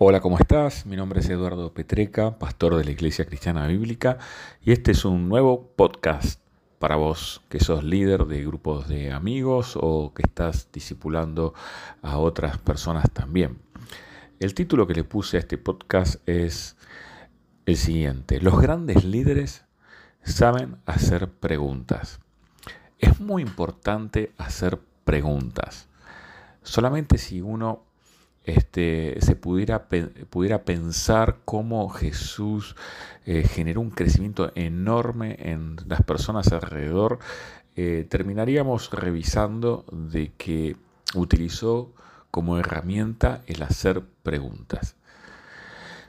Hola, ¿cómo estás? Mi nombre es Eduardo Petreca, pastor de la Iglesia Cristiana Bíblica, y este es un nuevo podcast para vos que sos líder de grupos de amigos o que estás discipulando a otras personas también. El título que le puse a este podcast es el siguiente, los grandes líderes saben hacer preguntas. Es muy importante hacer preguntas. Solamente si uno este, se pudiera, pudiera pensar cómo Jesús eh, generó un crecimiento enorme en las personas alrededor, eh, terminaríamos revisando de que utilizó como herramienta el hacer preguntas.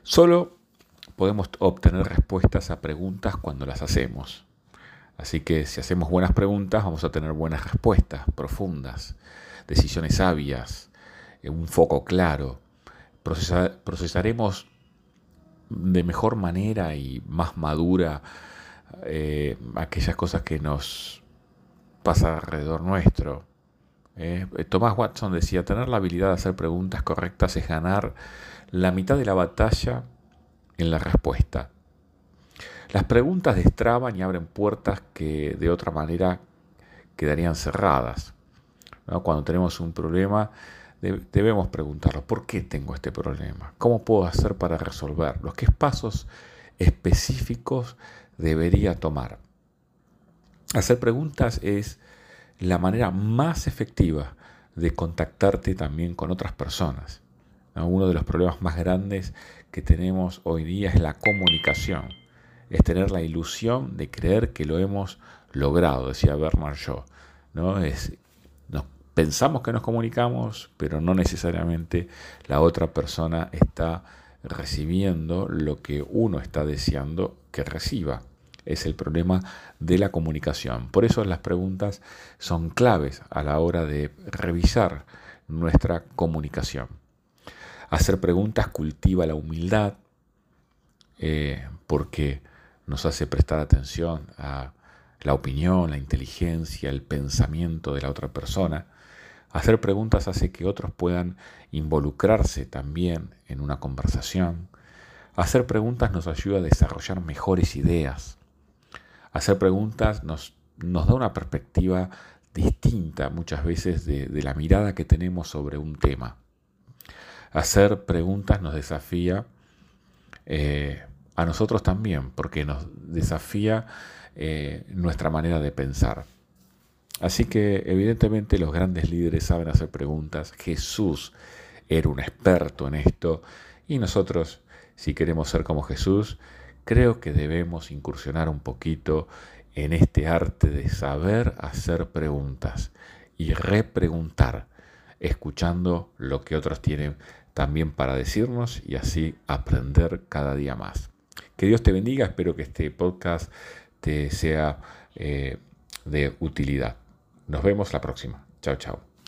Solo podemos obtener respuestas a preguntas cuando las hacemos. Así que si hacemos buenas preguntas vamos a tener buenas respuestas profundas, decisiones sabias, un foco claro, procesaremos de mejor manera y más madura eh, aquellas cosas que nos pasan alrededor nuestro. Eh, Tomás Watson decía, tener la habilidad de hacer preguntas correctas es ganar la mitad de la batalla en la respuesta. Las preguntas destraban y abren puertas que de otra manera quedarían cerradas. Cuando tenemos un problema, debemos preguntarnos, ¿por qué tengo este problema? ¿Cómo puedo hacer para resolverlo? ¿Qué pasos específicos debería tomar? Hacer preguntas es la manera más efectiva de contactarte también con otras personas. Uno de los problemas más grandes que tenemos hoy día es la comunicación, es tener la ilusión de creer que lo hemos logrado, decía Bernard Shaw. ¿no? Es pensamos que nos comunicamos, pero no necesariamente la otra persona está recibiendo lo que uno está deseando que reciba. Es el problema de la comunicación. Por eso las preguntas son claves a la hora de revisar nuestra comunicación. Hacer preguntas cultiva la humildad eh, porque nos hace prestar atención a la opinión, la inteligencia, el pensamiento de la otra persona Hacer preguntas hace que otros puedan involucrarse también en una conversación. Hacer preguntas nos ayuda a desarrollar mejores ideas. Hacer preguntas nos, nos da una perspectiva distinta muchas veces de, la mirada que tenemos sobre un tema. Hacer preguntas nos desafía eh, a nosotros también, porque nos desafía eh, nuestra manera de pensar. Así que evidentemente los grandes líderes saben hacer preguntas. Jesús era un experto en esto y nosotros, si queremos ser como Jesús, creo que debemos incursionar un poquito en este arte de saber hacer preguntas y repreguntar, escuchando lo que otros tienen también para decirnos y así aprender cada día más. Que Dios te bendiga, espero que este podcast te sea eh, de utilidad. Nos vemos la próxima. Chao, chao.